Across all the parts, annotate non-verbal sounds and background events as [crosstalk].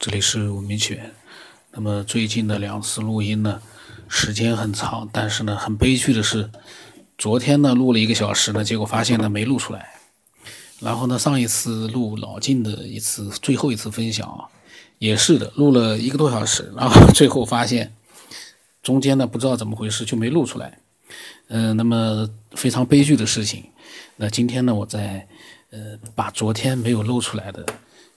这里是吴明起源。那么最近的两次录音呢，时间很长，但是呢，很悲剧的是，昨天呢录了一个小时呢，结果发现呢没录出来。然后呢，上一次录老晋的一次最后一次分享啊，也是的，录了一个多小时，然后最后发现中间呢不知道怎么回事就没录出来。嗯，那么非常悲剧的事情。那今天呢，我在呃把昨天没有录出来的。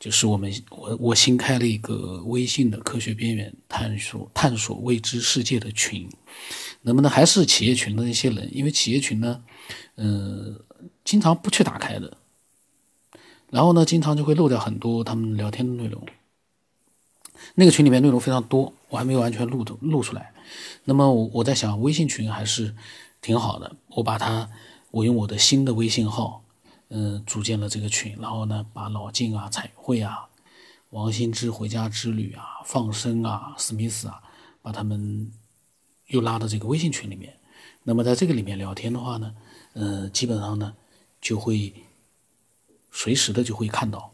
就是我们我我新开了一个微信的科学边缘探索探索未知世界的群，能不能还是企业群的那些人？因为企业群呢，嗯，经常不去打开的，然后呢，经常就会漏掉很多他们聊天的内容。那个群里面内容非常多，我还没有完全录的录出来。那么我我在想，微信群还是挺好的，我把它我用我的新的微信号。嗯，组建了这个群，然后呢，把老晋啊、彩绘啊、王新之回家之旅啊、放生啊、史密斯啊，把他们又拉到这个微信群里面。那么在这个里面聊天的话呢，嗯，基本上呢就会随时的就会看到。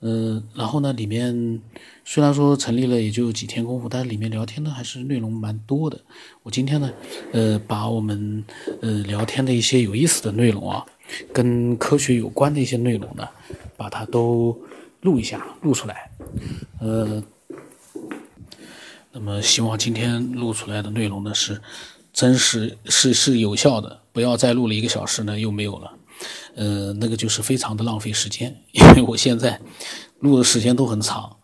嗯，然后呢，里面虽然说成立了也就几天功夫，但是里面聊天呢还是内容蛮多的。我今天呢，呃，把我们呃聊天的一些有意思的内容啊，跟科学有关的一些内容呢，把它都录一下，录出来。呃，那么希望今天录出来的内容呢是真实，是是有效的，不要再录了一个小时呢又没有了。呃，那个就是非常的浪费时间，因为我现在录的时间都很长，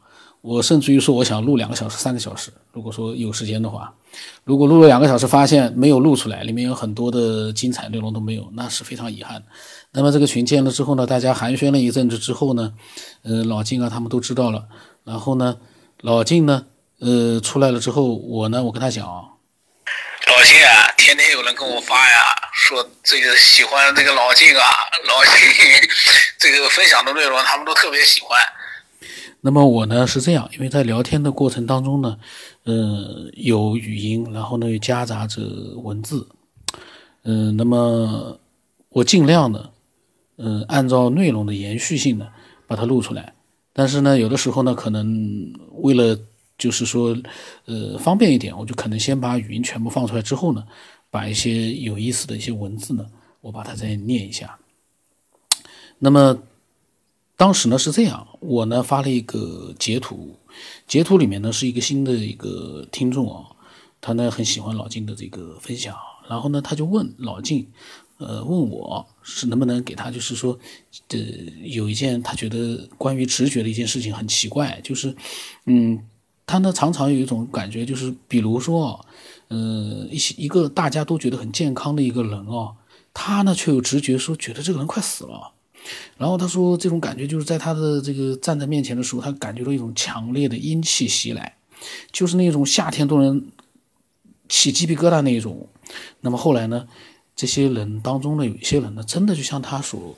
我甚至于说我想录两个小时、三个小时，如果说有时间的话，如果录了两个小时发现没有录出来，里面有很多的精彩内容都没有，那是非常遗憾。那么这个群建了之后呢，大家寒暄了一阵子之后呢，呃，老金啊他们都知道了，然后呢，老金呢，呃，出来了之后，我呢，我跟他讲，老金啊，天天有人跟我发呀。说这个喜欢这个老金啊，老金 [laughs] 这个分享的内容，他们都特别喜欢。那么我呢是这样，因为在聊天的过程当中呢，呃，有语音，然后呢又夹杂着文字，嗯，那么我尽量的，嗯，按照内容的延续性呢把它录出来。但是呢，有的时候呢，可能为了就是说，呃，方便一点，我就可能先把语音全部放出来之后呢。把一些有意思的一些文字呢，我把它再念一下。那么当时呢是这样，我呢发了一个截图，截图里面呢是一个新的一个听众啊，他呢很喜欢老金的这个分享，然后呢他就问老金，呃问我是能不能给他就是说，呃有一件他觉得关于直觉的一件事情很奇怪，就是嗯他呢常常有一种感觉，就是比如说。呃，一些一个大家都觉得很健康的一个人哦，他呢却有直觉说觉得这个人快死了，然后他说这种感觉就是在他的这个站在面前的时候，他感觉到一种强烈的阴气袭来，就是那种夏天都能起鸡皮疙瘩那一种。那么后来呢，这些人当中呢，有一些人呢，真的就像他所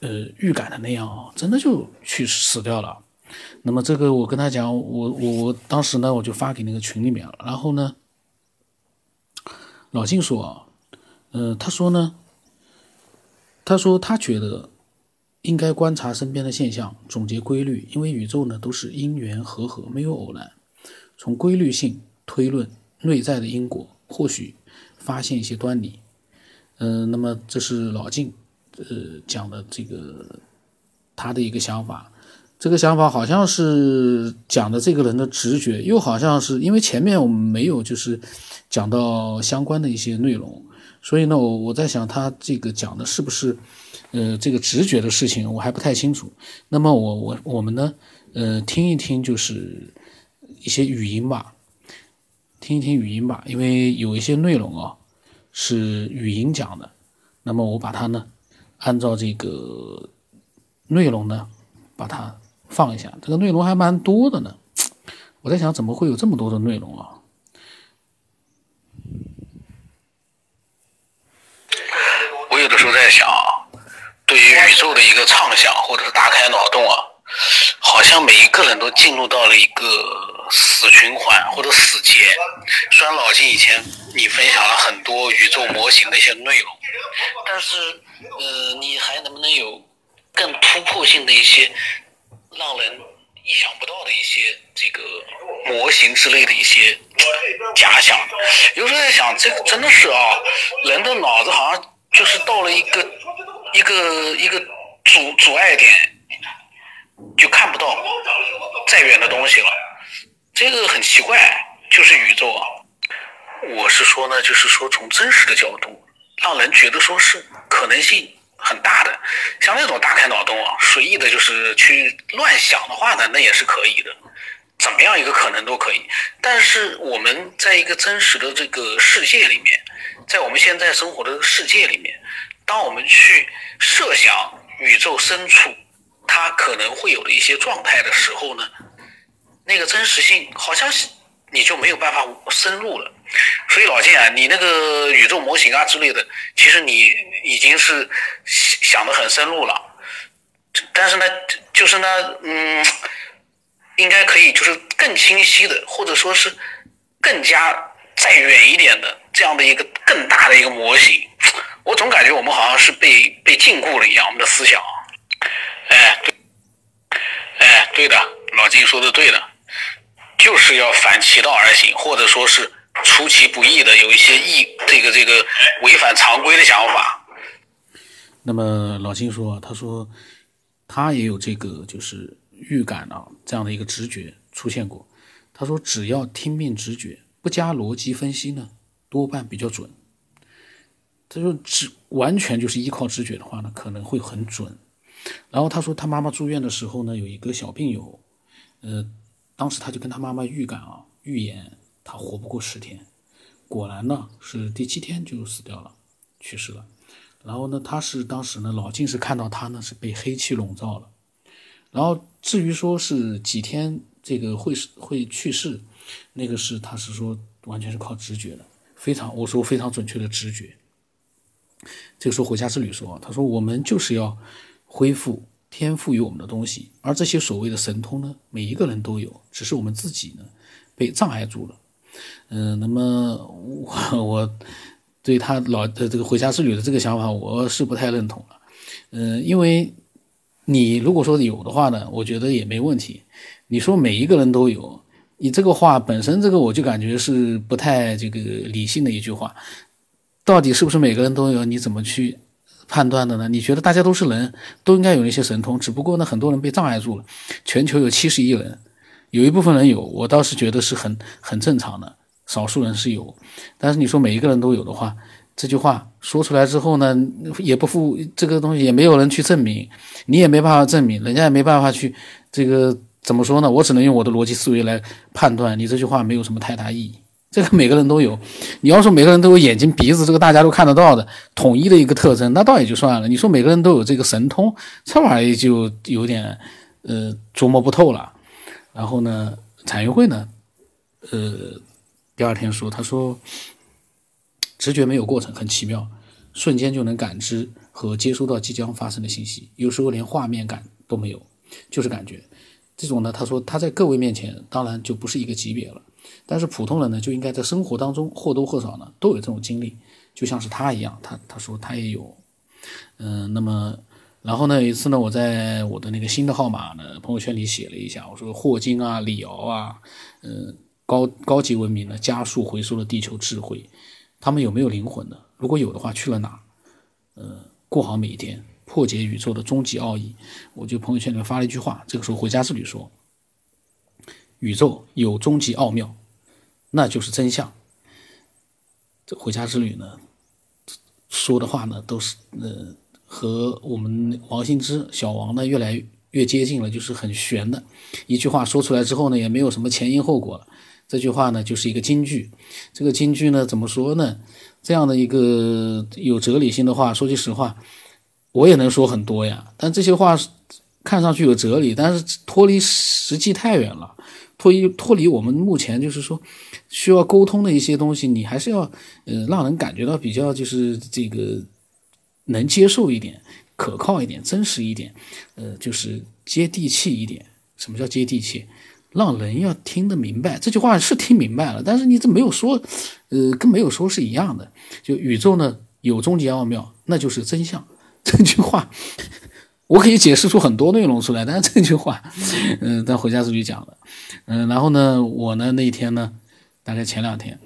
呃预感的那样啊，真的就去死掉了。那么这个我跟他讲，我我我当时呢，我就发给那个群里面了，然后呢。老晋说：“啊，呃，他说呢，他说他觉得应该观察身边的现象，总结规律，因为宇宙呢都是因缘和合，没有偶然。从规律性推论内在的因果，或许发现一些端倪。嗯，那么这是老静呃讲的这个他的一个想法。这个想法好像是讲的这个人的直觉，又好像是因为前面我们没有就是。”讲到相关的一些内容，所以呢，我我在想他这个讲的是不是，呃，这个直觉的事情，我还不太清楚。那么我我我们呢，呃，听一听就是一些语音吧，听一听语音吧，因为有一些内容啊是语音讲的，那么我把它呢按照这个内容呢把它放一下，这个内容还蛮多的呢。我在想怎么会有这么多的内容啊？我有的时候在想，对于宇宙的一个畅想，或者是打开脑洞啊，好像每一个人都进入到了一个死循环或者死结。虽然老金以前你分享了很多宇宙模型的一些内容，但是呃，你还能不能有更突破性的一些让人意想不到的一些这个模型之类的一些假想。有时候在想，这个真的是啊，人的脑子好像就是到了一个一个一个阻阻碍点，就看不到再远的东西了。这个很奇怪，就是宇宙啊。我是说呢，就是说从真实的角度，让人觉得说是可能性。很大的，像那种大开脑洞啊，随意的，就是去乱想的话呢，那也是可以的，怎么样一个可能都可以。但是我们在一个真实的这个世界里面，在我们现在生活的世界里面，当我们去设想宇宙深处它可能会有的一些状态的时候呢，那个真实性好像是你就没有办法深入了。所以老金啊，你那个宇宙模型啊之类的，其实你已经是想的很深入了，但是呢，就是呢，嗯，应该可以就是更清晰的，或者说是更加再远一点的这样的一个更大的一个模型，我总感觉我们好像是被被禁锢了一样，我们的思想，哎，对，哎，对的，老金说的对的，就是要反其道而行，或者说是。出其不意的有一些异这个这个违反常规的想法。那么老金说，他说他也有这个就是预感啊，这样的一个直觉出现过。他说只要听命直觉，不加逻辑分析呢，多半比较准。他说只完全就是依靠直觉的话呢，可能会很准。然后他说他妈妈住院的时候呢，有一个小病友，呃，当时他就跟他妈妈预感啊，预言。他活不过十天，果然呢是第七天就死掉了，去世了。然后呢，他是当时呢老金是看到他呢是被黑气笼罩了。然后至于说是几天这个会会去世，那个是他是说完全是靠直觉的，非常我说非常准确的直觉。这个时候回家之旅说，他说我们就是要恢复天赋予我们的东西，而这些所谓的神通呢，每一个人都有，只是我们自己呢被障碍住了。嗯，那么我我对他老的这个回家之旅的这个想法，我是不太认同了。嗯，因为你如果说有的话呢，我觉得也没问题。你说每一个人都有，你这个话本身，这个我就感觉是不太这个理性的一句话。到底是不是每个人都有？你怎么去判断的呢？你觉得大家都是人，都应该有一些神通，只不过呢，很多人被障碍住了。全球有七十亿人。有一部分人有，我倒是觉得是很很正常的，少数人是有，但是你说每一个人都有的话，这句话说出来之后呢，也不负这个东西，也没有人去证明，你也没办法证明，人家也没办法去这个怎么说呢？我只能用我的逻辑思维来判断，你这句话没有什么太大意义。这个每个人都有，你要说每个人都有眼睛鼻子，这个大家都看得到的统一的一个特征，那倒也就算了。你说每个人都有这个神通，这玩意就有点呃琢磨不透了。然后呢，产业会呢，呃，第二天说，他说，直觉没有过程，很奇妙，瞬间就能感知和接收到即将发生的信息，有时候连画面感都没有，就是感觉。这种呢，他说他在各位面前当然就不是一个级别了，但是普通人呢就应该在生活当中或多或少呢都有这种经历，就像是他一样，他他说他也有，嗯，那么。然后呢，有一次呢，我在我的那个新的号码呢朋友圈里写了一下，我说霍金啊、李敖啊，嗯，高高级文明呢加速回收了地球智慧，他们有没有灵魂呢？如果有的话，去了哪？呃，过好每一天，破解宇宙的终极奥义。我就朋友圈里面发了一句话，这个时候回家之旅说，宇宙有终极奥妙，那就是真相。这回家之旅呢说的话呢都是呃。和我们王兴之小王呢越来越接近了，就是很玄的一句话说出来之后呢，也没有什么前因后果了。这句话呢就是一个金句，这个金句呢怎么说呢？这样的一个有哲理性的话，说句实话，我也能说很多呀。但这些话看上去有哲理，但是脱离实际太远了，脱离脱离我们目前就是说需要沟通的一些东西，你还是要呃让人感觉到比较就是这个。能接受一点，可靠一点，真实一点，呃，就是接地气一点。什么叫接地气？让人要听得明白。这句话是听明白了，但是你这没有说，呃，跟没有说是一样的。就宇宙呢有终极奥妙，那就是真相。这句话，我可以解释出很多内容出来，但是这句话，嗯，[laughs] 在回家之旅讲的，嗯，然后呢，我呢那一天呢，大概前两天，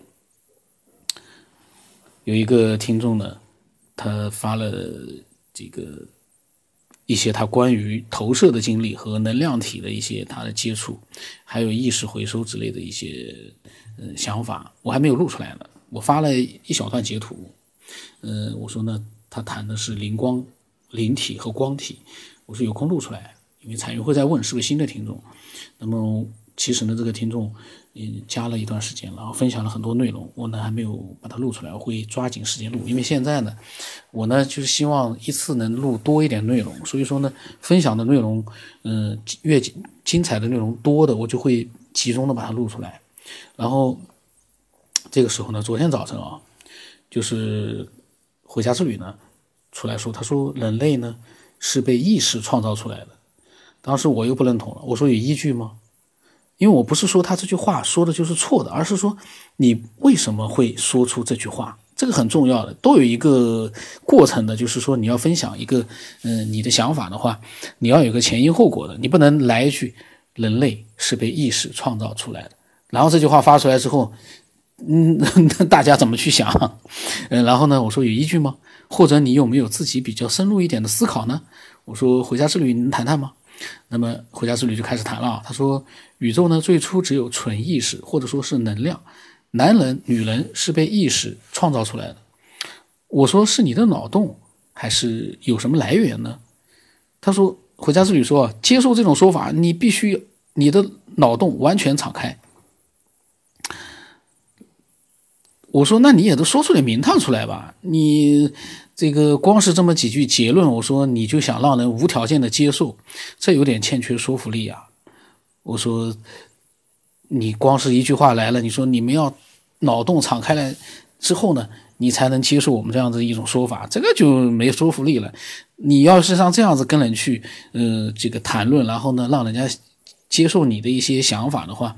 有一个听众呢，他发了这个一些他关于投射的经历和能量体的一些他的接触，还有意识回收之类的一些嗯想法，我还没有录出来呢，我发了一小段截图，嗯，我说呢，他谈的是灵光。灵体和光体，我说有空录出来，因为彩云会在问是不是新的听众。那么其实呢，这个听众嗯加了一段时间，然后分享了很多内容，我呢还没有把它录出来，我会抓紧时间录。因为现在呢，我呢就是希望一次能录多一点内容，所以说呢，分享的内容嗯越精彩的内容多的，我就会集中的把它录出来。然后这个时候呢，昨天早晨啊，就是回家之旅呢。出来说，他说人类呢是被意识创造出来的。当时我又不认同了，我说有依据吗？因为我不是说他这句话说的就是错的，而是说你为什么会说出这句话，这个很重要的，都有一个过程的。就是说你要分享一个嗯你的想法的话，你要有个前因后果的，你不能来一句人类是被意识创造出来的，然后这句话发出来之后，嗯，[laughs] 那大家怎么去想？嗯，然后呢，我说有依据吗？或者你有没有自己比较深入一点的思考呢？我说回家之旅能谈谈吗？那么回家之旅就开始谈了。他说宇宙呢最初只有纯意识或者说是能量，男人女人是被意识创造出来的。我说是你的脑洞还是有什么来源呢？他说回家之旅说接受这种说法，你必须你的脑洞完全敞开。我说：“那你也都说出点名堂出来吧？你这个光是这么几句结论，我说你就想让人无条件的接受，这有点欠缺说服力啊。”我说：“你光是一句话来了，你说你们要脑洞敞开来之后呢，你才能接受我们这样子一种说法，这个就没说服力了。你要是像这样子跟人去，呃，这个谈论，然后呢，让人家接受你的一些想法的话。”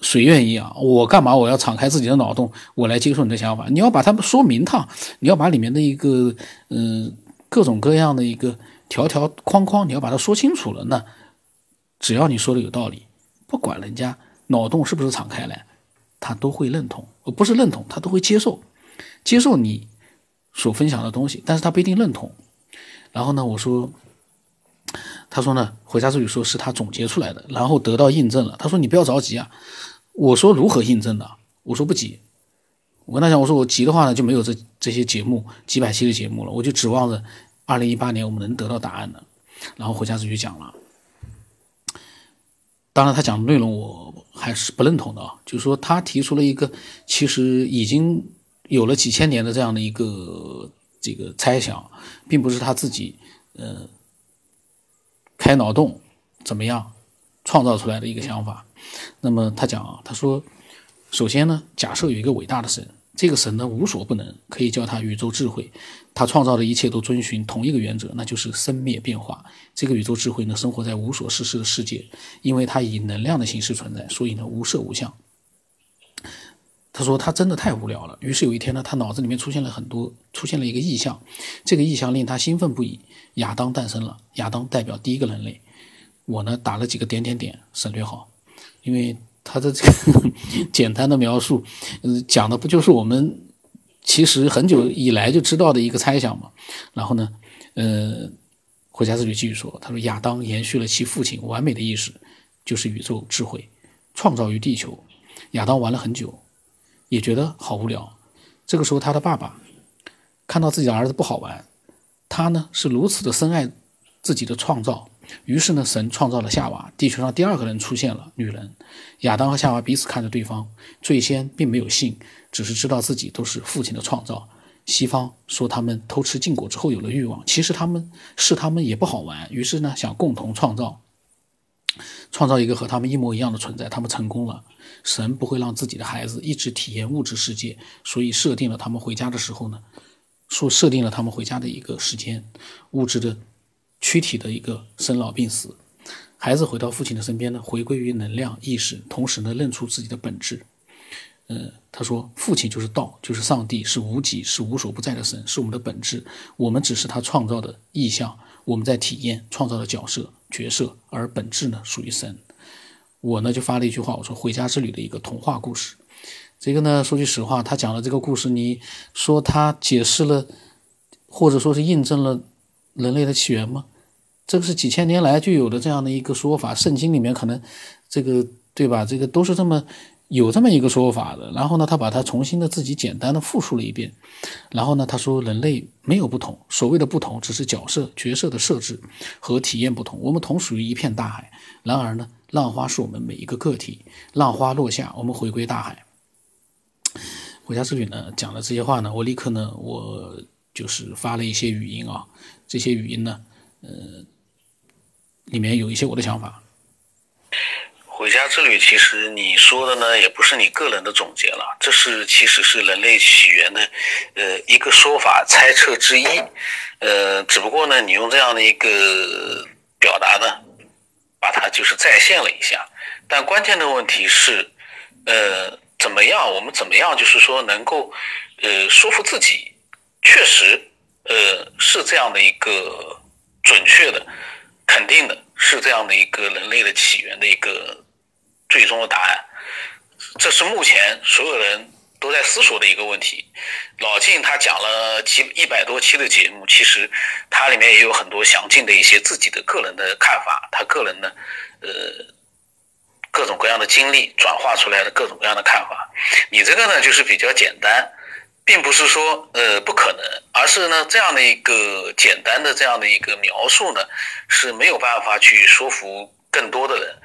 谁愿意啊？我干嘛？我要敞开自己的脑洞，我来接受你的想法。你要把它们说明堂，你要把里面的一个嗯各种各样的一个条条框框，你要把它说清楚了。那只要你说的有道理，不管人家脑洞是不是敞开来，他都会认同，而不是认同，他都会接受，接受你所分享的东西，但是他不一定认同。然后呢，我说。他说呢，回家之旅说是他总结出来的，然后得到印证了。他说你不要着急啊。我说如何印证的？我说不急。我跟他讲，我说我急的话呢，就没有这这些节目几百期的节目了。我就指望着二零一八年我们能得到答案的。然后回家之旅讲了。当然他讲的内容我还是不认同的啊，就是说他提出了一个其实已经有了几千年的这样的一个这个猜想，并不是他自己呃。开脑洞怎么样创造出来的一个想法？那么他讲啊，他说，首先呢，假设有一个伟大的神，这个神呢无所不能，可以叫他宇宙智慧，他创造的一切都遵循同一个原则，那就是生灭变化。这个宇宙智慧呢，生活在无所事事的世界，因为它以能量的形式存在，所以呢无色无相。他说他真的太无聊了，于是有一天呢，他脑子里面出现了很多，出现了一个意象，这个意象令他兴奋不已。亚当诞生了，亚当代表第一个人类。我呢打了几个点点点，省略号，因为他的这个 [laughs] 简单的描述，嗯，讲的不就是我们其实很久以来就知道的一个猜想嘛。然后呢，呃，回家之旅继续说，他说亚当延续了其父亲完美的意识，就是宇宙智慧，创造于地球。亚当玩了很久。也觉得好无聊。这个时候，他的爸爸看到自己的儿子不好玩，他呢是如此的深爱自己的创造，于是呢，神创造了夏娃，地球上第二个人出现了女人。亚当和夏娃彼此看着对方，最先并没有信，只是知道自己都是父亲的创造。西方说他们偷吃禁果之后有了欲望，其实他们是他们也不好玩，于是呢想共同创造，创造一个和他们一模一样的存在。他们成功了。神不会让自己的孩子一直体验物质世界，所以设定了他们回家的时候呢，说设定了他们回家的一个时间，物质的躯体的一个生老病死。孩子回到父亲的身边呢，回归于能量意识，同时呢，认出自己的本质。嗯，他说，父亲就是道，就是上帝，是无极，是无所不在的神，是我们的本质。我们只是他创造的意象，我们在体验创造的角色角色，而本质呢属于神。我呢就发了一句话，我说《回家之旅》的一个童话故事。这个呢说句实话，他讲的这个故事，你说他解释了，或者说是印证了人类的起源吗？这个是几千年来就有的这样的一个说法，圣经里面可能这个对吧？这个都是这么有这么一个说法的。然后呢，他把它重新的自己简单的复述了一遍。然后呢，他说人类没有不同，所谓的不同只是角色角色的设置和体验不同。我们同属于一片大海。然而呢，浪花是我们每一个个体。浪花落下，我们回归大海。回家之旅呢讲了这些话呢，我立刻呢我就是发了一些语音啊，这些语音呢，呃。里面有一些我的想法。回家之旅，其实你说的呢，也不是你个人的总结了，这是其实是人类起源的，呃，一个说法猜测之一，呃，只不过呢，你用这样的一个表达呢，把它就是再现了一下。但关键的问题是，呃，怎么样？我们怎么样？就是说能够，呃，说服自己，确实，呃，是这样的一个准确的。肯定的是这样的一个人类的起源的一个最终的答案，这是目前所有人都在思索的一个问题。老晋他讲了几一百多期的节目，其实他里面也有很多详尽的一些自己的个人的看法，他个人的呃各种各样的经历转化出来的各种各样的看法。你这个呢就是比较简单。并不是说呃不可能，而是呢这样的一个简单的这样的一个描述呢是没有办法去说服更多的人。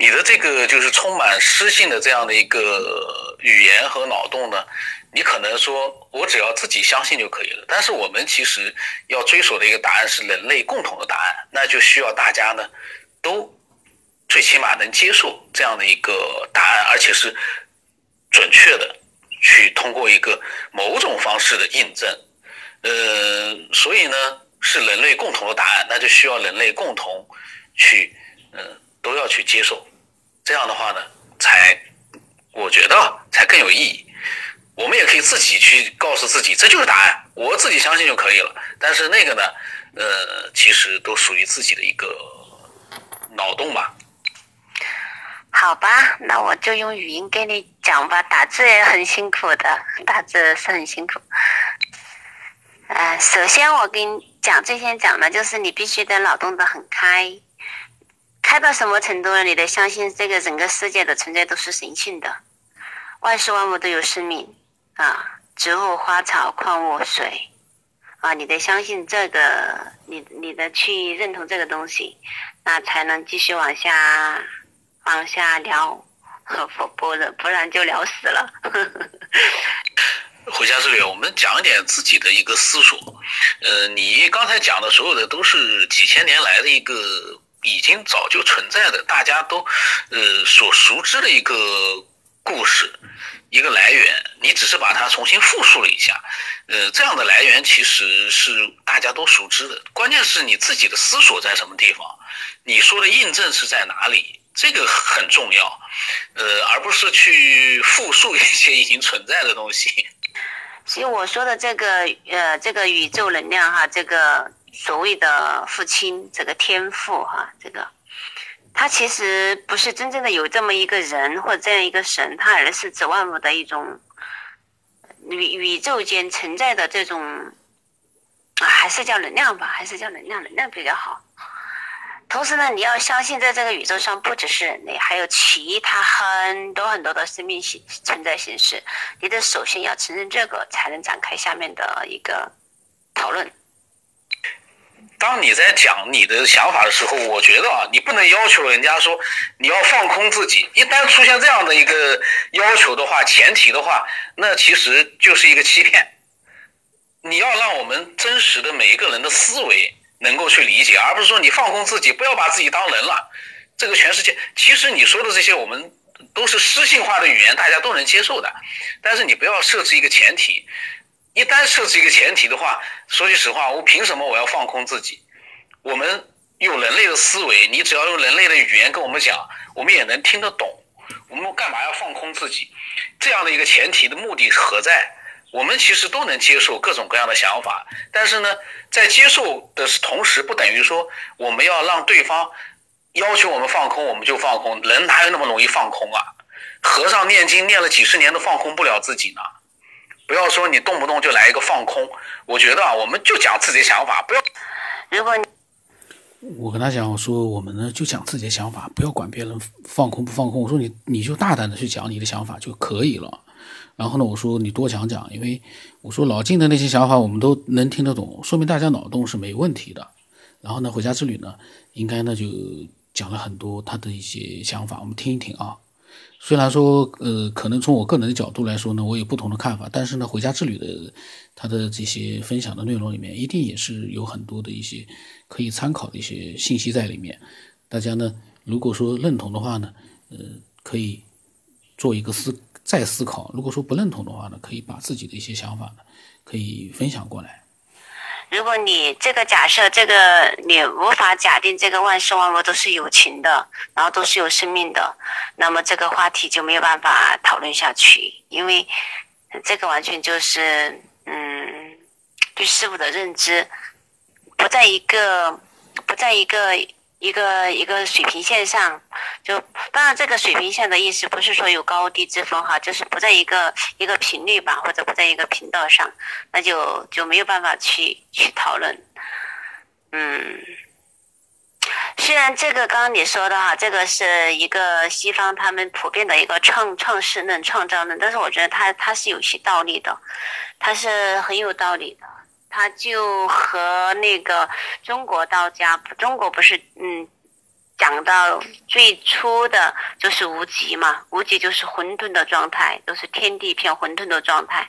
你的这个就是充满诗性的这样的一个语言和脑洞呢，你可能说我只要自己相信就可以了。但是我们其实要追索的一个答案是人类共同的答案，那就需要大家呢都最起码能接受这样的一个答案，而且是准确的。去通过一个某种方式的印证，呃，所以呢是人类共同的答案，那就需要人类共同去，嗯，都要去接受，这样的话呢，才我觉得才更有意义。我们也可以自己去告诉自己，这就是答案，我自己相信就可以了。但是那个呢，呃，其实都属于自己的一个脑洞吧。好吧，那我就用语音给你讲吧。打字也很辛苦的，[laughs] 打字是很辛苦。呃，首先我跟你讲，最先讲的就是你必须得脑洞的很开，开到什么程度呢？你得相信这个整个世界的存在都是神性的，万事万物都有生命啊，植物、花草、矿物、水啊，你得相信这个，你你的去认同这个东西，那才能继续往下。往下聊，不不然不然就聊死了。回家之旅，我们讲一点自己的一个思索。呃，你刚才讲的所有的都是几千年来的一个已经早就存在的，大家都呃所熟知的一个故事，一个来源。你只是把它重新复述了一下。呃，这样的来源其实是大家都熟知的，关键是你自己的思索在什么地方，你说的印证是在哪里。这个很重要，呃，而不是去复述一些已经存在的东西。所以我说的这个，呃，这个宇宙能量哈，这个所谓的父亲，这个天赋哈，这个，他其实不是真正的有这么一个人或者这样一个神，他而是指万物的一种宇宇宙间存在的这种，还是叫能量吧，还是叫能量，能量比较好。同时呢，你要相信，在这个宇宙上不只是人类，还有其他很多很多的生命形存在形式。你得首先要承认这个，才能展开下面的一个讨论。当你在讲你的想法的时候，我觉得啊，你不能要求人家说你要放空自己。一旦出现这样的一个要求的话，前提的话，那其实就是一个欺骗。你要让我们真实的每一个人的思维。能够去理解，而不是说你放空自己，不要把自己当人了。这个全世界，其实你说的这些，我们都是诗性化的语言，大家都能接受的。但是你不要设置一个前提，一旦设置一个前提的话，说句实话，我凭什么我要放空自己？我们用人类的思维，你只要用人类的语言跟我们讲，我们也能听得懂。我们干嘛要放空自己？这样的一个前提的目的何在？我们其实都能接受各种各样的想法，但是呢，在接受的同时，不等于说我们要让对方要求我们放空，我们就放空。人哪有那么容易放空啊？和尚念经念了几十年都放空不了自己呢。不要说你动不动就来一个放空，我觉得啊，我们就讲自己的想法，不要。如果我跟他讲，我说我们呢就讲自己的想法，不要管别人放空不放空。我说你你就大胆的去讲你的想法就可以了。然后呢，我说你多讲讲，因为我说老晋的那些想法我们都能听得懂，说明大家脑洞是没问题的。然后呢，回家之旅呢，应该呢就讲了很多他的一些想法，我们听一听啊。虽然说呃，可能从我个人的角度来说呢，我有不同的看法，但是呢，回家之旅的他的这些分享的内容里面，一定也是有很多的一些可以参考的一些信息在里面。大家呢，如果说认同的话呢，呃，可以做一个思。再思考，如果说不认同的话呢，可以把自己的一些想法呢，可以分享过来。如果你这个假设，这个你无法假定这个万事万物都是有情的，然后都是有生命的，那么这个话题就没有办法讨论下去，因为这个完全就是嗯，对事物的认知不在一个不在一个。一个一个水平线上，就当然这个水平线的意思不是说有高低之分哈，就是不在一个一个频率吧，或者不在一个频道上，那就就没有办法去去讨论。嗯，虽然这个刚刚你说的哈，这个是一个西方他们普遍的一个创创世论、创造论，但是我觉得它它是有些道理的，它是很有道理的。他就和那个中国道家，中国不是嗯讲到最初的就是无极嘛，无极就是混沌的状态，都是天地一片混沌的状态。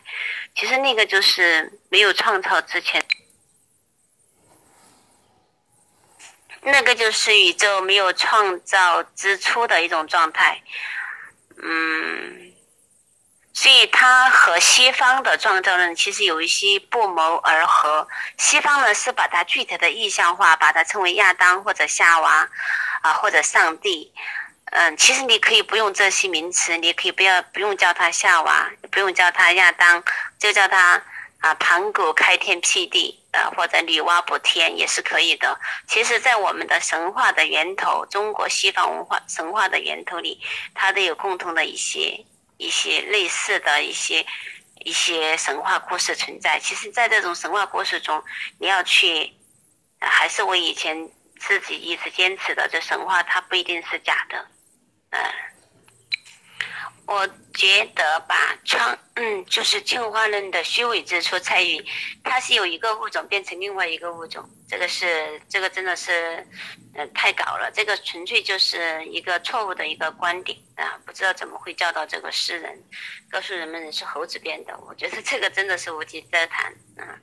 其实那个就是没有创造之前，那个就是宇宙没有创造之初的一种状态，嗯。所以它和西方的创造论其实有一些不谋而合。西方呢是把它具体的意象化，把它称为亚当或者夏娃，啊或者上帝。嗯，其实你可以不用这些名词，你可以不要不用叫他夏娃，不用叫他亚当，就叫他啊盘古开天辟地，呃或者女娲补天也是可以的。其实，在我们的神话的源头，中国西方文化神话的源头里，它都有共同的一些。一些类似的一些一些神话故事存在，其实，在这种神话故事中，你要去，还是我以前自己一直坚持的，这神话它不一定是假的，嗯。我觉得吧，创嗯，就是进化论的虚伪之处在于，它是有一个物种变成另外一个物种，这个是这个真的是，呃，太搞了，这个纯粹就是一个错误的一个观点。啊，不知道怎么会教导这个诗人，告诉人们人是猴子变的，我觉得这个真的是无稽之谈啊。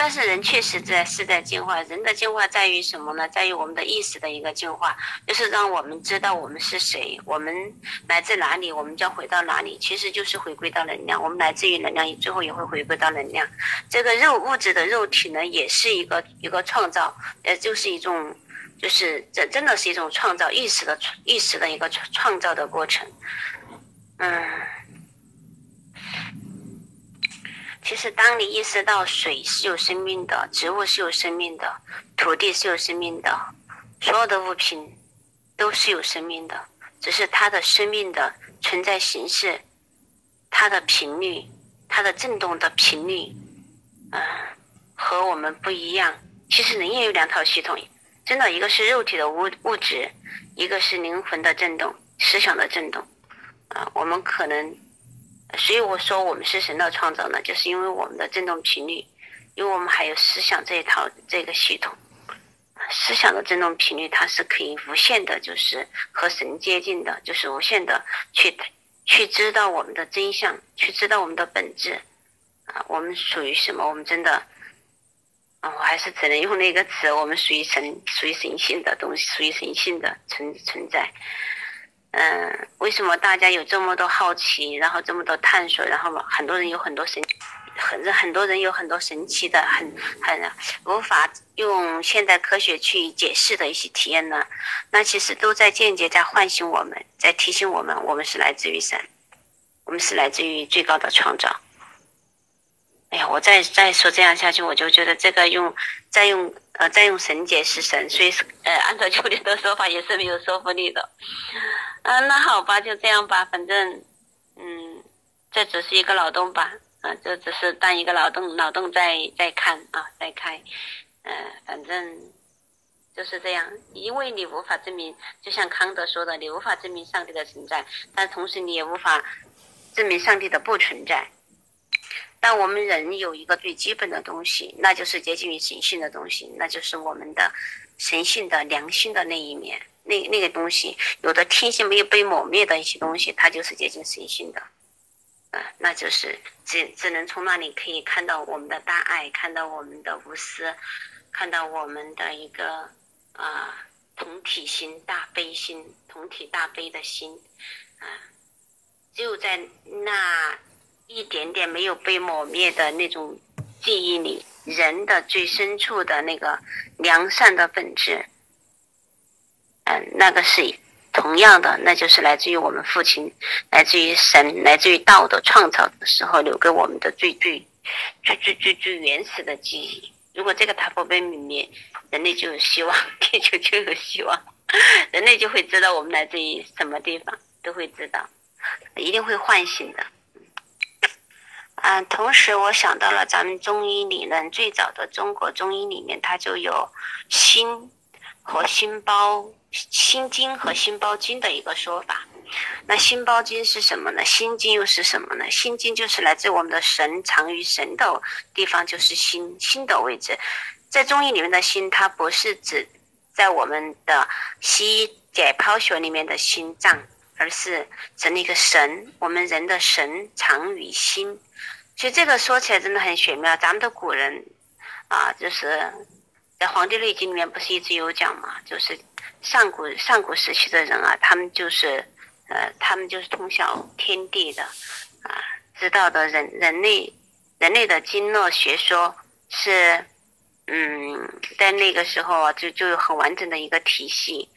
但是人确实在是在进化，人的进化在于什么呢？在于我们的意识的一个进化，就是让我们知道我们是谁，我们来自哪里，我们将回到哪里，其实就是回归到能量。我们来自于能量，最后也会回归到能量。这个肉物质的肉体呢，也是一个一个创造，呃，就是一种，就是这真的是一种创造意识的意识的一个创造的过程，嗯。其实，当你意识到水是有生命的，植物是有生命的，土地是有生命的，所有的物品都是有生命的，只是它的生命的存在形式、它的频率、它的震动的频率，嗯，和我们不一样。其实人也有两套系统，真的，一个是肉体的物物质，一个是灵魂的震动、思想的震动。啊，我们可能。所以我说我们是神的创造呢，就是因为我们的振动频率，因为我们还有思想这一套这个系统，思想的振动频率它是可以无限的，就是和神接近的，就是无限的去去知道我们的真相，去知道我们的本质啊，我们属于什么？我们真的啊，我还是只能用那个词，我们属于神，属于神性的东西，属于神性的存存在。嗯，为什么大家有这么多好奇，然后这么多探索，然后很多人有很多神，很很多人有很多神奇的、很很无法用现代科学去解释的一些体验呢？那其实都在间接在唤醒我们，在提醒我们，我们是来自于神，我们是来自于最高的创造。哎呀，我再再说这样下去，我就觉得这个用再用呃再用神解释神，所以呃按照秋莲的说法也是没有说服力的。嗯，那好吧，就这样吧，反正嗯，这只是一个脑洞吧，啊，这只是当一个脑洞，脑洞在在看啊，在开，呃，反正就是这样，因为你无法证明，就像康德说的，你无法证明上帝的存在，但同时你也无法证明上帝的不存在。但我们人有一个最基本的东西，那就是接近于神性的东西，那就是我们的神性的良心的那一面。那那个东西，有的天性没有被抹灭的一些东西，它就是接近神性的。啊，那就是只只能从那里可以看到我们的大爱，看到我们的无私，看到我们的一个啊同体心、大悲心、同体大悲的心。啊，只有在那。一点点没有被抹灭的那种记忆里，人的最深处的那个良善的本质，嗯，那个是同样的，那就是来自于我们父亲，来自于神，来自于道的创造的时候留给我们的最最最最最最原始的记忆。如果这个它不被泯灭，人类就有希望，地球就有希望，[laughs] 人类就会知道我们来自于什么地方，都会知道，一定会唤醒的。嗯，同时我想到了咱们中医理论，最早的中国中医里面，它就有心和心包、心经和心包经的一个说法。那心包经是什么呢？心经又是什么呢？心经就是来自我们的神，藏于神的地方就是心心的位置。在中医里面的心，它不是指在我们的西医解剖学里面的心脏，而是指那个神，我们人的神藏于心。其实这个说起来真的很玄妙。咱们的古人啊，就是在《黄帝内经》里面不是一直有讲嘛？就是上古上古时期的人啊，他们就是呃，他们就是通晓天地的啊，知道的人人类人类的经络学说是嗯，在那个时候啊，就就有很完整的一个体系。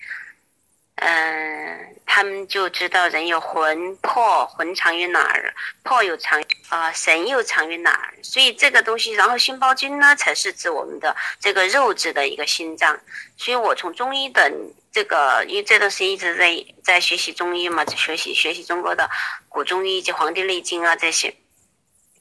嗯，他们就知道人有魂魄，魂藏于哪儿，魄有藏啊，神又藏于哪儿。所以这个东西，然后心包经呢，才是指我们的这个肉质的一个心脏。所以我从中医的这个，因为这段时间一直在在学习中医嘛，学习学习中国的古中医以及《黄帝内经》啊这些。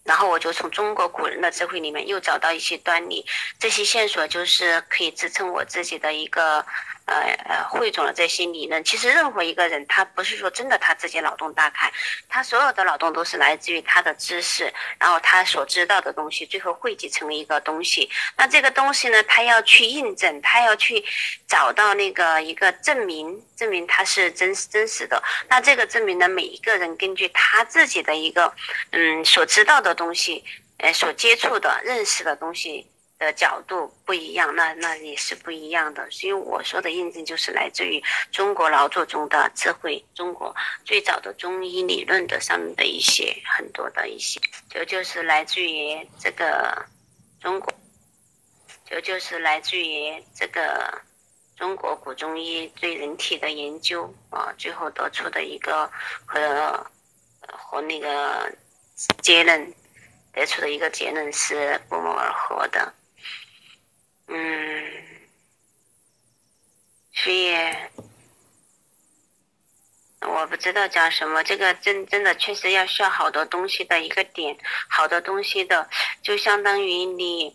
然后我就从中国古人的智慧里面又找到一些端倪，这些线索就是可以支撑我自己的一个。呃呃，汇总了这些理论。其实任何一个人，他不是说真的他自己脑洞大开，他所有的脑洞都是来自于他的知识，然后他所知道的东西，最后汇集成为一个东西。那这个东西呢，他要去印证，他要去找到那个一个证明，证明它是真真实的。那这个证明呢，每一个人根据他自己的一个嗯所知道的东西，呃所接触的认识的东西。的角度不一样，那那也是不一样的。所以我说的印证就是来自于中国老祖宗的智慧，中国最早的中医理论的上面的一些很多的一些，就就是来自于这个中国，就就是来自于这个中国古中医对人体的研究啊，最后得出的一个和和那个结论得出的一个结论是不谋而合的。嗯，所以我不知道讲什么。这个真真的确实要需要好多东西的一个点，好多东西的，就相当于你。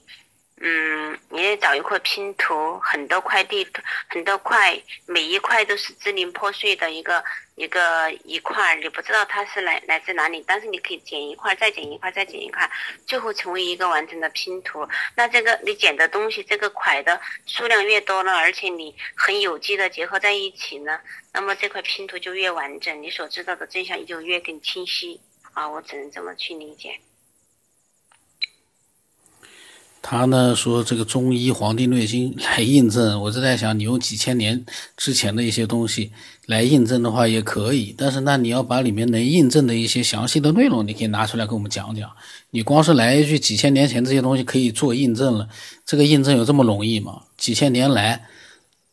嗯，你得找一块拼图，很多块地图，很多块，每一块都是支离破碎的一个一个一块，你不知道它是来来自哪里，但是你可以剪一块，再剪一块，再剪一块，最后成为一个完整的拼图。那这个你剪的东西，这个块的数量越多了，而且你很有机的结合在一起呢，那么这块拼图就越完整，你所知道的真相就越更清晰啊！我只能这么去理解。他呢说这个中医《黄帝内经》来印证，[laughs] 我是在想，你用几千年之前的一些东西来印证的话也可以，但是那你要把里面能印证的一些详细的内容，你可以拿出来跟我们讲讲。你光是来一句几千年前这些东西可以做印证了，这个印证有这么容易吗？几千年来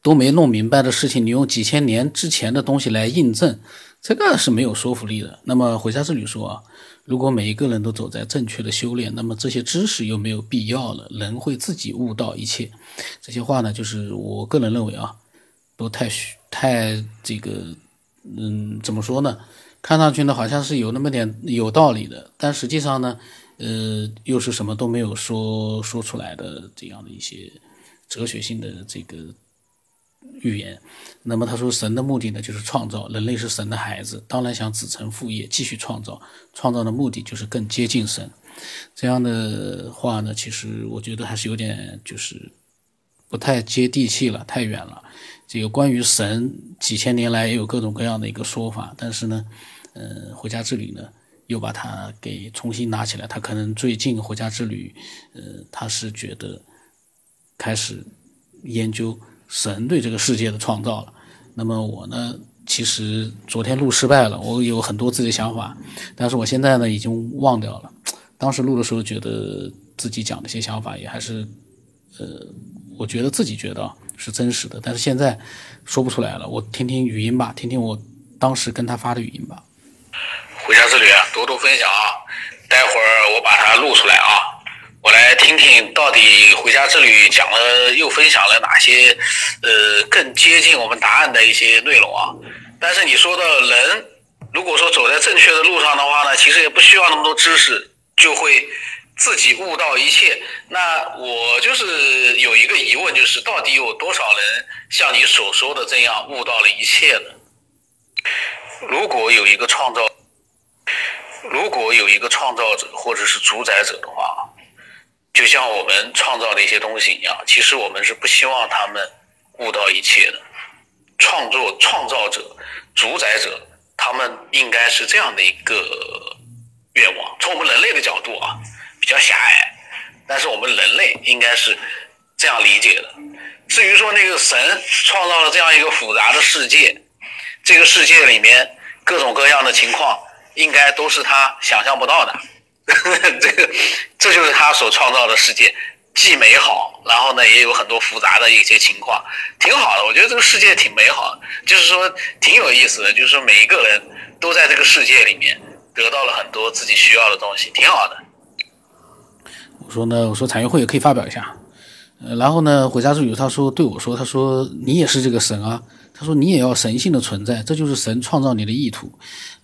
都没弄明白的事情，你用几千年之前的东西来印证，这个是没有说服力的。那么回家之旅说啊，如果每一个人都走在正确的修炼，那么这些知识又没有必要了，人会自己悟到一切。这些话呢，就是我个人认为啊，都太虚太这个，嗯，怎么说呢？看上去呢，好像是有那么点有道理的，但实际上呢，呃，又是什么都没有说说出来的这样的一些哲学性的这个预言。那么他说，神的目的呢，就是创造，人类是神的孩子，当然想子承父业，继续创造。创造的目的就是更接近神。这样的话呢，其实我觉得还是有点就是不太接地气了，太远了。这个关于神，几千年来也有各种各样的一个说法，但是呢。呃，回家之旅呢，又把它给重新拿起来。他可能最近回家之旅，呃，他是觉得开始研究神对这个世界的创造了。那么我呢，其实昨天录失败了，我有很多自己的想法，但是我现在呢已经忘掉了。当时录的时候，觉得自己讲的一些想法也还是，呃，我觉得自己觉得是真实的，但是现在说不出来了。我听听语音吧，听听我当时跟他发的语音吧。回家之旅，多多分享啊！待会儿我把它录出来啊，我来听听到底回家之旅讲了又分享了哪些呃更接近我们答案的一些内容啊。但是你说的人，如果说走在正确的路上的话呢，其实也不需要那么多知识，就会自己悟到一切。那我就是有一个疑问，就是到底有多少人像你所说的这样悟到了一切呢？如果有一个创造，如果有一个创造者或者是主宰者的话，就像我们创造的一些东西一样，其实我们是不希望他们悟到一切的。创作创造者、主宰者，他们应该是这样的一个愿望。从我们人类的角度啊，比较狭隘，但是我们人类应该是这样理解的。至于说那个神创造了这样一个复杂的世界。这个世界里面各种各样的情况，应该都是他想象不到的。[laughs] 这，就是他所创造的世界，既美好，然后呢，也有很多复杂的一些情况，挺好的。我觉得这个世界挺美好，就是说挺有意思的，就是说每一个人都在这个世界里面得到了很多自己需要的东西，挺好的。我说呢，我说产业会也可以发表一下。呃，然后呢，回家之后他说对我说，他说你也是这个神啊。他说：“你也要神性的存在，这就是神创造你的意图。”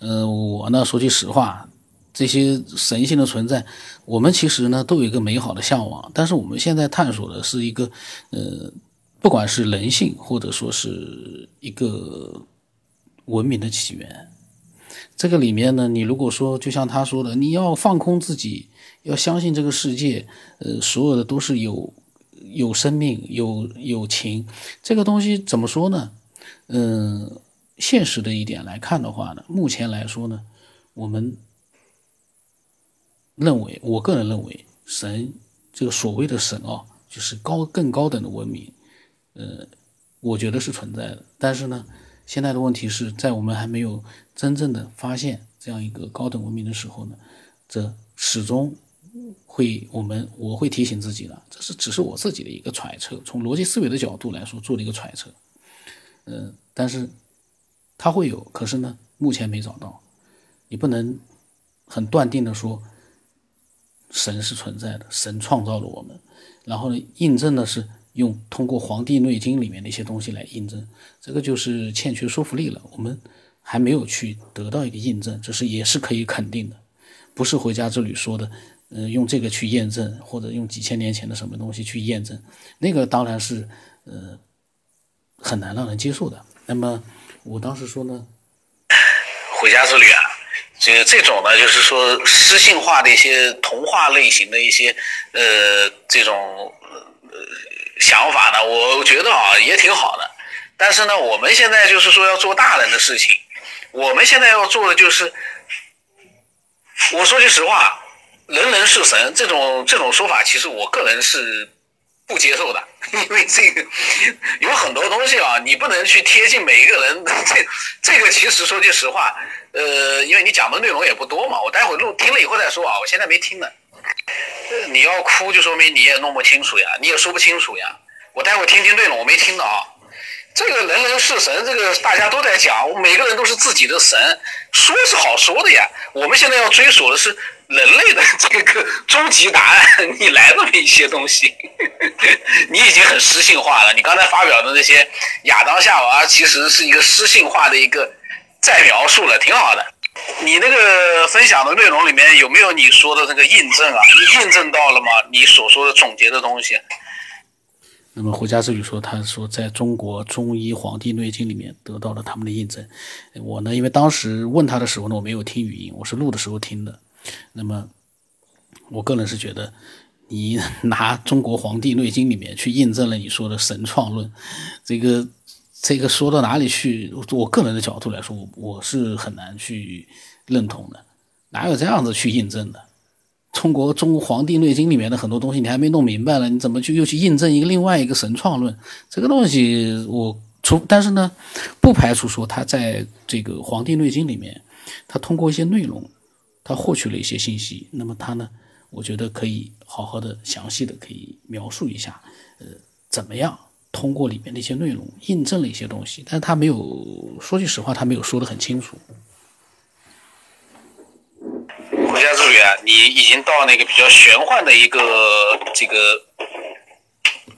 呃，我呢说句实话，这些神性的存在，我们其实呢都有一个美好的向往，但是我们现在探索的是一个，呃，不管是人性或者说是一个文明的起源。这个里面呢，你如果说就像他说的，你要放空自己，要相信这个世界，呃，所有的都是有有生命、有有情，这个东西怎么说呢？嗯，现实的一点来看的话呢，目前来说呢，我们认为，我个人认为，神这个所谓的神啊，就是高更高等的文明，呃，我觉得是存在的。但是呢，现在的问题是在我们还没有真正的发现这样一个高等文明的时候呢，这始终会我们我会提醒自己了，这是只是我自己的一个揣测，从逻辑思维的角度来说做了一个揣测。嗯，但是他会有，可是呢，目前没找到。你不能很断定的说神是存在的，神创造了我们，然后呢，印证的是用通过《黄帝内经》里面的一些东西来印证，这个就是欠缺说服力了。我们还没有去得到一个印证，这是也是可以肯定的，不是回家之旅说的，嗯，用这个去验证，或者用几千年前的什么东西去验证，那个当然是，呃。很难让人接受的。那么我当时说呢，回家之旅啊，这个这种呢，就是说诗性化的一些童话类型的一些呃这种呃想法呢，我觉得啊也挺好的。但是呢，我们现在就是说要做大人的事情，我们现在要做的就是，我说句实话，人人是神这种这种说法，其实我个人是。不接受的，[laughs] 因为这个有很多东西啊，你不能去贴近每一个人。[laughs] 这这个其实说句实话，呃，因为你讲的内容也不多嘛，我待会录听了以后再说啊，我现在没听呢。你要哭就说明你也弄不清楚呀，你也说不清楚呀。我待会听听内容，我没听的啊。这个人人是神，这个大家都在讲，每个人都是自己的神，说是好说的呀。我们现在要追索的是人类的 [laughs] 这个终极答案。你来这么一些东西，[laughs] 你已经很诗性化了。你刚才发表的那些亚当夏娃，其实是一个诗性化的一个再描述了，挺好的。你那个分享的内容里面有没有你说的那个印证啊？你印证到了吗？你所说的总结的东西？那么回家之旅说，他说在中国中医《黄帝内经》里面得到了他们的印证。我呢，因为当时问他的时候呢，我没有听语音，我是录的时候听的。那么我个人是觉得，你拿中国《黄帝内经》里面去印证了你说的神创论，这个这个说到哪里去？我个人的角度来说，我我是很难去认同的。哪有这样子去印证的？中国中《黄帝内经》里面的很多东西，你还没弄明白了，你怎么去又去印证一个另外一个神创论？这个东西，我除但是呢，不排除说他在这个《黄帝内经》里面，他通过一些内容，他获取了一些信息。那么他呢，我觉得可以好好的、详细的可以描述一下，呃，怎么样通过里面的一些内容印证了一些东西。但是他没有说句实话，他没有说的很清楚。家之旅啊，你已经到那个比较玄幻的一个这个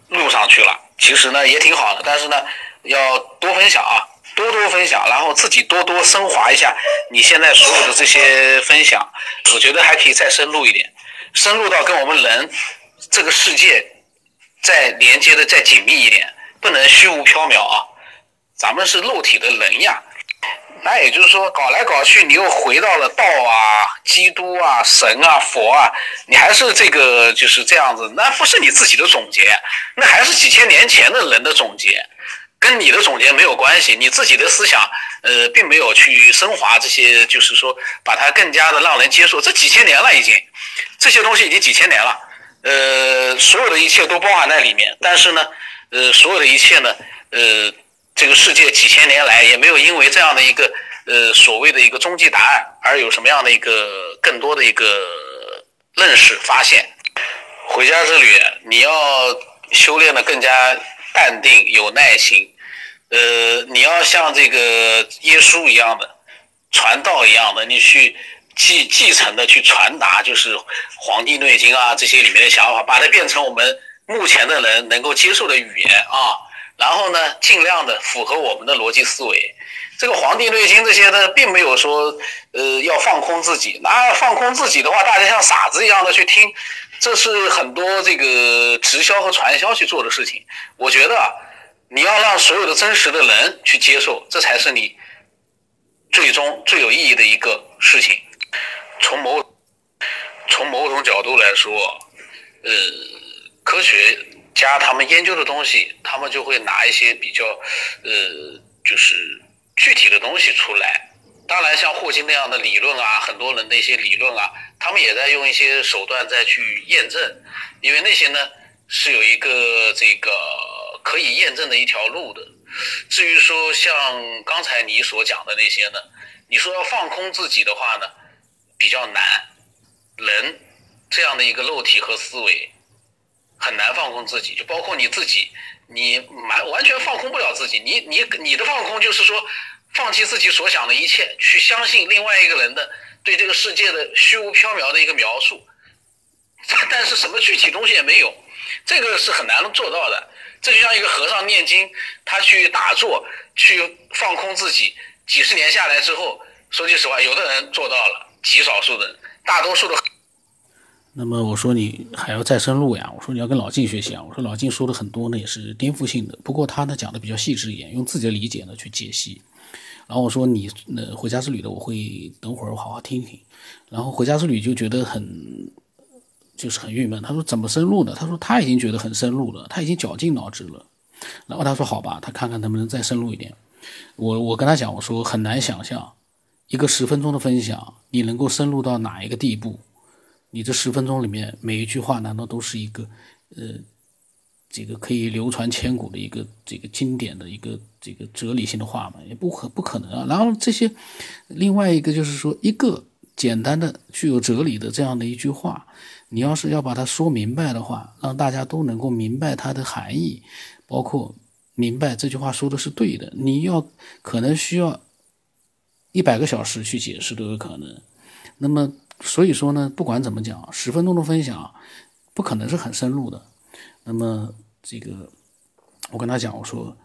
路上去了。其实呢也挺好的，但是呢要多分享啊，多多分享，然后自己多多升华一下你现在所有的这些分享。我觉得还可以再深入一点，深入到跟我们人这个世界再连接的再紧密一点，不能虚无缥缈啊。咱们是肉体的人呀。那也就是说，搞来搞去，你又回到了道啊、基督啊、神啊、佛啊，你还是这个就是这样子，那不是你自己的总结，那还是几千年前的人的总结，跟你的总结没有关系。你自己的思想，呃，并没有去升华这些，就是说把它更加的让人接受。这几千年了，已经这些东西已经几千年了，呃，所有的一切都包含在里面。但是呢，呃，所有的一切呢，呃。这个世界几千年来也没有因为这样的一个呃所谓的一个终极答案而有什么样的一个更多的一个认识发现。回家之旅，你要修炼的更加淡定有耐心，呃，你要像这个耶稣一样的传道一样的，你去继继承的去传达，就是《黄帝内经》啊这些里面的想法，把它变成我们目前的人能够接受的语言啊。然后呢，尽量的符合我们的逻辑思维。这个《黄帝内经》这些呢，并没有说，呃，要放空自己。那放空自己的话，大家像傻子一样的去听，这是很多这个直销和传销去做的事情。我觉得，你要让所有的真实的人去接受，这才是你最终最有意义的一个事情。从某从某种角度来说，呃，科学。加他们研究的东西，他们就会拿一些比较，呃，就是具体的东西出来。当然，像霍金那样的理论啊，很多人的一些理论啊，他们也在用一些手段再去验证。因为那些呢是有一个这个可以验证的一条路的。至于说像刚才你所讲的那些呢，你说要放空自己的话呢，比较难。人这样的一个肉体和思维。很难放空自己，就包括你自己，你完完全放空不了自己。你你你的放空就是说，放弃自己所想的一切，去相信另外一个人的对这个世界的虚无缥缈的一个描述，[laughs] 但是什么具体东西也没有，这个是很难做到的。这就像一个和尚念经，他去打坐，去放空自己，几十年下来之后，说句实话，有的人做到了，极少数的人，大多数的。那么我说你还要再深入呀？我说你要跟老晋学习啊！我说老晋说的很多呢，也是颠覆性的。不过他呢讲的比较细致一点，用自己的理解呢去解析。然后我说你那回家之旅的，我会等会儿我好好听听。然后回家之旅就觉得很就是很郁闷。他说怎么深入呢？他说他已经觉得很深入了，他已经绞尽脑汁了。然后他说好吧，他看看能不能再深入一点。我我跟他讲，我说很难想象一个十分钟的分享，你能够深入到哪一个地步。你这十分钟里面每一句话，难道都是一个，呃，这个可以流传千古的一个这个经典的一个这个哲理性的话吗？也不可不可能啊。然后这些，另外一个就是说，一个简单的具有哲理的这样的一句话，你要是要把它说明白的话，让大家都能够明白它的含义，包括明白这句话说的是对的，你要可能需要一百个小时去解释都有可能。那么所以说呢，不管怎么讲，十分钟的分享不可能是很深入的。那么这个我跟他讲，我说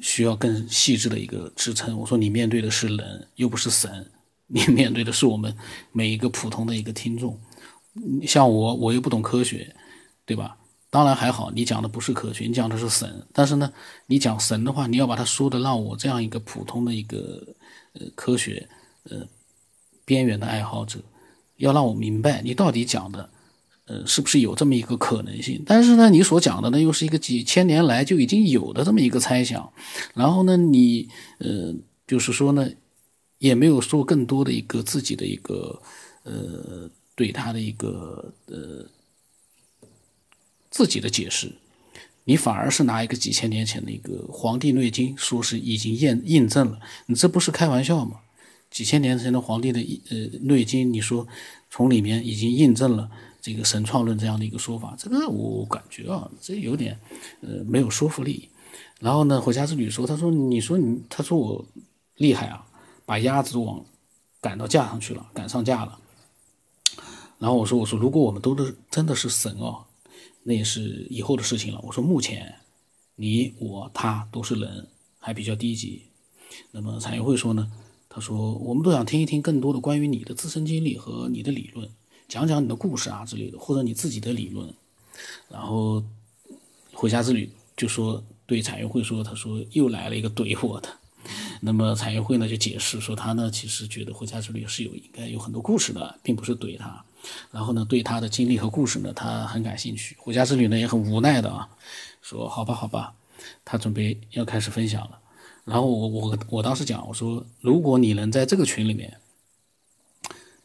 需要更细致的一个支撑。我说你面对的是人，又不是神，[laughs] 你面对的是我们每一个普通的一个听众。像我，我又不懂科学，对吧？当然还好，你讲的不是科学，你讲的是神。但是呢，你讲神的话，你要把它说的让我这样一个普通的一个呃科学呃边缘的爱好者，要让我明白你到底讲的呃是不是有这么一个可能性。但是呢，你所讲的呢又是一个几千年来就已经有的这么一个猜想，然后呢，你呃就是说呢也没有说更多的一个自己的一个呃对他的一个呃。自己的解释，你反而是拿一个几千年前的一个《黄帝内经》，说是已经验印证了，你这不是开玩笑吗？几千年前的《皇帝的呃内经》，你说从里面已经印证了这个神创论这样的一个说法，这个我感觉啊，这有点呃没有说服力。然后呢，回家之旅说，他说你说你，他说我厉害啊，把鸭子往赶到架上去了，赶上架了。然后我说我说如果我们都是真的是神哦。那也是以后的事情了。我说，目前你我他都是人，还比较低级。那么产业会说呢？他说，我们都想听一听更多的关于你的自身经历和你的理论，讲讲你的故事啊之类的，或者你自己的理论。然后回家之旅就说对产业会说，他说又来了一个怼我的。那么产业会呢就解释说，他呢其实觉得回家之旅是有应该有很多故事的，并不是怼他。然后呢，对他的经历和故事呢，他很感兴趣。回家之旅呢，也很无奈的啊，说好吧，好吧，他准备要开始分享了。然后我我我当时讲，我说如果你能在这个群里面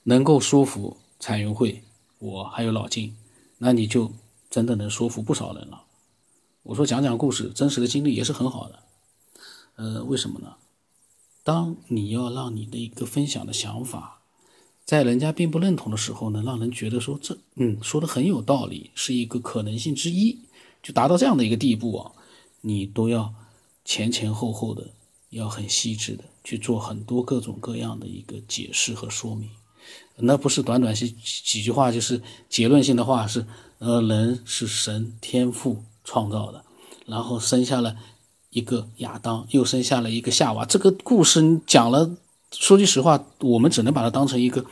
能够说服彩云会，我还有老金，那你就真的能说服不少人了。我说讲讲故事，真实的经历也是很好的。呃，为什么呢？当你要让你的一个分享的想法。在人家并不认同的时候呢，让人觉得说这嗯说的很有道理，是一个可能性之一，就达到这样的一个地步啊，你都要前前后后的要很细致的去做很多各种各样的一个解释和说明，那不是短短几几句话就是结论性的话，是呃人是神天赋创造的，然后生下了一个亚当，又生下了一个夏娃，这个故事讲了。说句实话，我们只能把它当成一个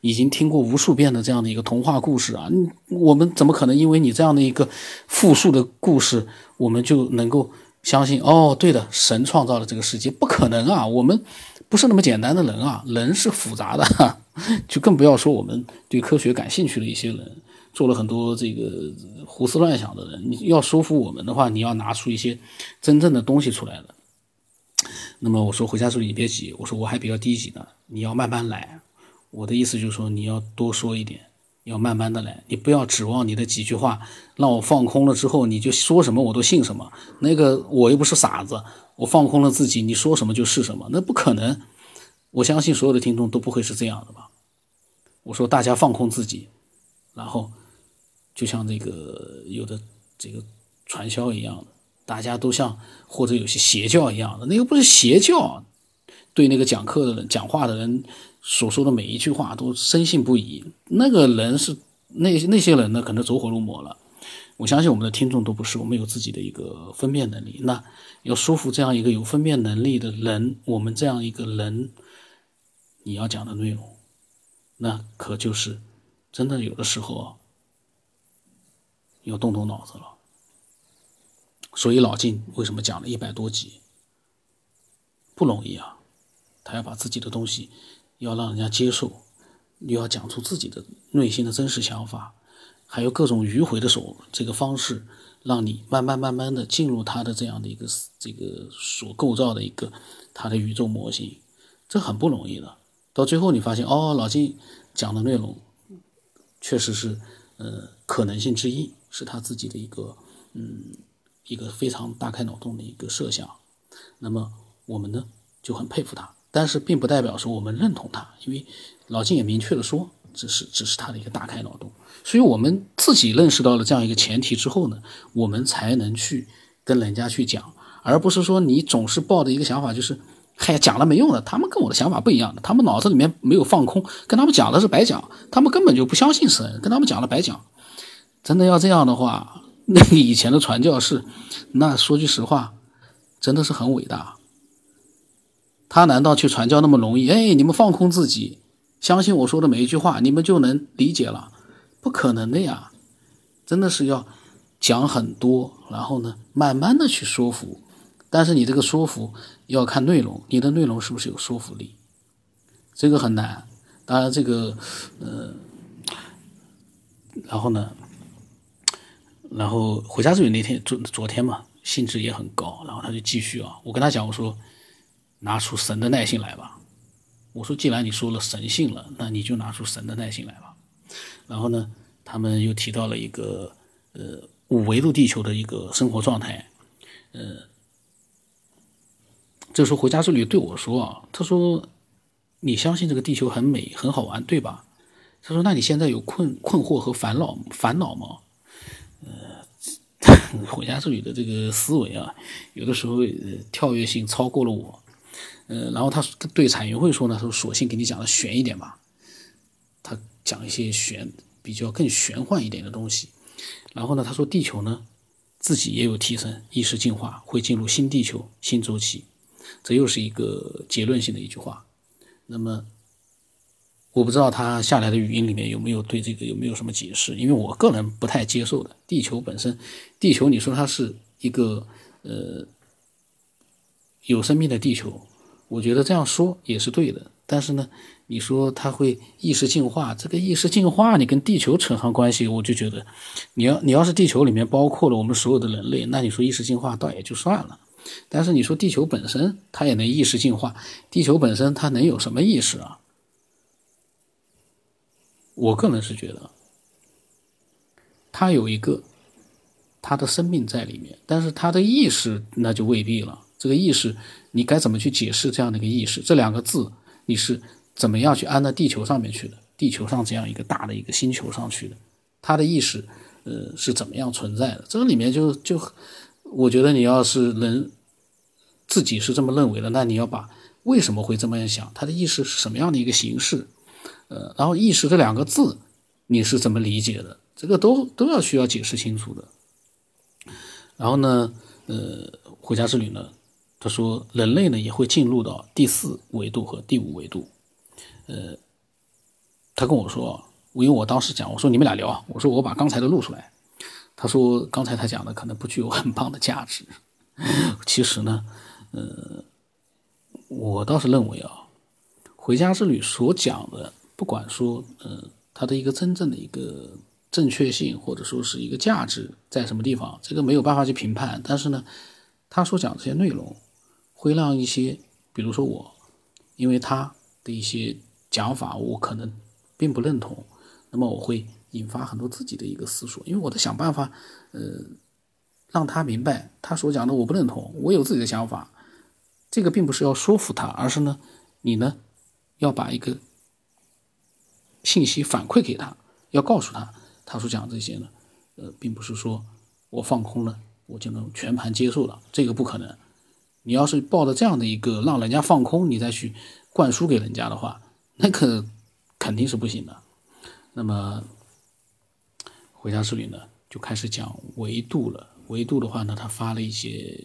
已经听过无数遍的这样的一个童话故事啊！我们怎么可能因为你这样的一个复述的故事，我们就能够相信？哦，对的，神创造了这个世界，不可能啊！我们不是那么简单的人啊，人是复杂的，[laughs] 就更不要说我们对科学感兴趣的一些人，做了很多这个胡思乱想的人。你要说服我们的话，你要拿出一些真正的东西出来的。那么我说回家之后你别急，我说我还比较低级呢，你要慢慢来。我的意思就是说你要多说一点，要慢慢的来，你不要指望你的几句话让我放空了之后你就说什么我都信什么。那个我又不是傻子，我放空了自己，你说什么就是什么，那不可能。我相信所有的听众都不会是这样的吧？我说大家放空自己，然后就像这个有的这个传销一样的。大家都像或者有些邪教一样的，那又不是邪教，对那个讲课的人、讲话的人所说的每一句话都深信不疑。那个人是那那些人呢，可能走火入魔了。我相信我们的听众都不是，我们有自己的一个分辨能力。那要说服这样一个有分辨能力的人，我们这样一个人，你要讲的内容，那可就是真的有的时候要动动脑子了。所以老晋为什么讲了一百多集？不容易啊！他要把自己的东西要让人家接受，又要讲出自己的内心的真实想法，还有各种迂回的手这个方式，让你慢慢慢慢的进入他的这样的一个这个所构造的一个他的宇宙模型，这很不容易的。到最后你发现哦，老金讲的内容确实是呃可能性之一，是他自己的一个嗯。一个非常大开脑洞的一个设想，那么我们呢就很佩服他，但是并不代表说我们认同他，因为老金也明确的说，这是只是他的一个大开脑洞，所以我们自己认识到了这样一个前提之后呢，我们才能去跟人家去讲，而不是说你总是抱着一个想法，就是嗨讲了没用的，他们跟我的想法不一样的，他们脑子里面没有放空，跟他们讲的是白讲，他们根本就不相信神，跟他们讲了白讲。真的要这样的话，[laughs] 那个以前的传教士，那说句实话，真的是很伟大。他难道去传教那么容易？哎，你们放空自己，相信我说的每一句话，你们就能理解了？不可能的呀！真的是要讲很多，然后呢，慢慢的去说服。但是你这个说服要看内容，你的内容是不是有说服力？这个很难。当然，这个，呃，然后呢，然后回家之旅那天昨昨天嘛，兴致也很高，然后他就继续啊，我跟他讲，我说。拿出神的耐性来吧，我说，既然你说了神性了，那你就拿出神的耐性来吧。然后呢，他们又提到了一个呃五维度地球的一个生活状态，呃，这时候回家之旅对我说啊，他说你相信这个地球很美很好玩对吧？他说那你现在有困困惑和烦恼烦恼吗？呃，[laughs] 回家之旅的这个思维啊，有的时候跳跃性超过了我。呃，然后他对彩云会说呢，他说索性给你讲的玄一点吧，他讲一些玄比较更玄幻一点的东西。然后呢，他说地球呢自己也有提升，意识进化，会进入新地球新周期，这又是一个结论性的一句话。那么我不知道他下来的语音里面有没有对这个有没有什么解释，因为我个人不太接受的。地球本身，地球你说它是一个呃有生命的地球。我觉得这样说也是对的，但是呢，你说它会意识进化，这个意识进化你跟地球扯上关系，我就觉得，你要你要是地球里面包括了我们所有的人类，那你说意识进化倒也就算了，但是你说地球本身它也能意识进化，地球本身它能有什么意识啊？我个人是觉得，它有一个它的生命在里面，但是它的意识那就未必了，这个意识。你该怎么去解释这样的一个意识？这两个字你是怎么样去安到地球上面去的？地球上这样一个大的一个星球上去的，它的意识，呃，是怎么样存在的？这个里面就就，我觉得你要是能自己是这么认为的，那你要把为什么会这么样想，它的意识是什么样的一个形式？呃，然后意识这两个字你是怎么理解的？这个都都要需要解释清楚的。然后呢，呃，回家之旅呢？他说：“人类呢也会进入到第四维度和第五维度。”呃，他跟我说：“因为我当时讲，我说你们俩聊，我说我把刚才的录出来。”他说：“刚才他讲的可能不具有很棒的价值。[laughs] 其实呢，呃，我倒是认为啊，回家之旅所讲的，不管说呃它的一个真正的一个正确性，或者说是一个价值在什么地方，这个没有办法去评判。但是呢，他所讲这些内容。”会让一些，比如说我，因为他的一些讲法，我可能并不认同，那么我会引发很多自己的一个思索，因为我在想办法，呃，让他明白他所讲的我不认同，我有自己的想法，这个并不是要说服他，而是呢，你呢要把一个信息反馈给他，要告诉他，他所讲这些呢，呃，并不是说我放空了，我就能全盘接受了，这个不可能。你要是抱着这样的一个让人家放空，你再去灌输给人家的话，那个肯定是不行的。那么回家之旅呢，就开始讲维度了。维度的话呢，他发了一些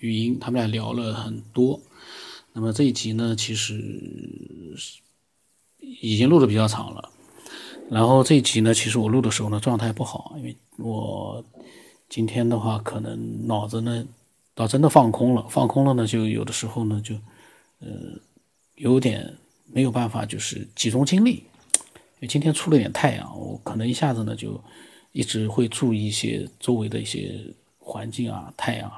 语音，他们俩聊了很多。那么这一集呢，其实已经录的比较长了。然后这一集呢，其实我录的时候呢，状态不好，因为我今天的话，可能脑子呢。到真的放空了，放空了呢，就有的时候呢，就，呃，有点没有办法，就是集中精力。因为今天出了点太阳，我可能一下子呢就一直会注意一些周围的一些环境啊，太阳，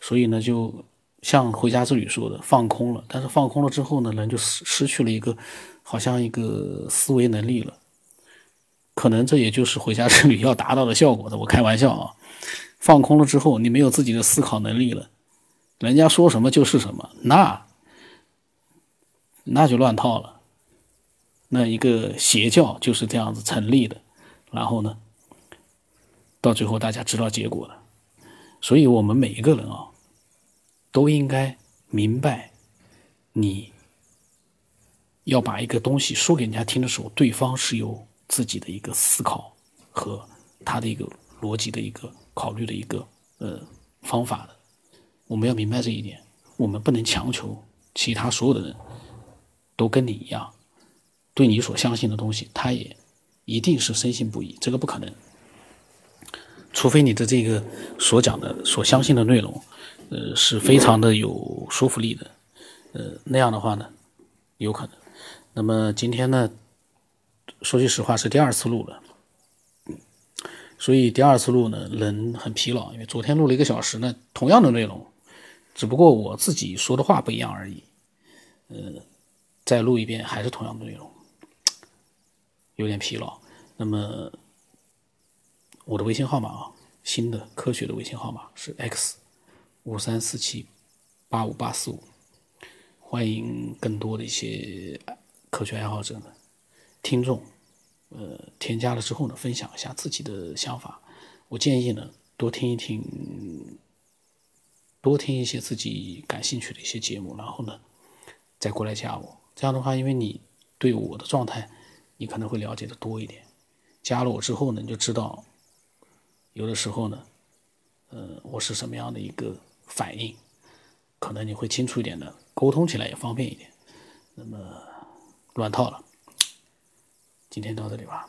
所以呢，就像回家之旅说的，放空了。但是放空了之后呢，人就失失去了一个好像一个思维能力了。可能这也就是回家之旅要达到的效果的。我开玩笑啊。放空了之后，你没有自己的思考能力了，人家说什么就是什么，那那就乱套了。那一个邪教就是这样子成立的，然后呢，到最后大家知道结果了。所以，我们每一个人啊，都应该明白，你要把一个东西说给人家听的时候，对方是有自己的一个思考和他的一个逻辑的一个考虑的一个呃方法的。我们要明白这一点，我们不能强求其他所有的人都跟你一样，对你所相信的东西，他也一定是深信不疑，这个不可能。除非你的这个所讲的、所相信的内容，呃，是非常的有说服力的，呃，那样的话呢，有可能。那么今天呢，说句实话是第二次录了，所以第二次录呢，人很疲劳，因为昨天录了一个小时呢，同样的内容，只不过我自己说的话不一样而已，呃，再录一遍还是同样的内容，有点疲劳。那么。我的微信号码啊，新的科学的微信号码是 x 五三四七八五八四五，欢迎更多的一些科学爱好者呢，听众，呃，添加了之后呢，分享一下自己的想法。我建议呢，多听一听，多听一些自己感兴趣的一些节目，然后呢，再过来加我。这样的话，因为你对我的状态，你可能会了解的多一点。加了我之后呢，你就知道。有的时候呢，呃，我是什么样的一个反应，可能你会清楚一点的，沟通起来也方便一点。那么乱套了，今天到这里吧。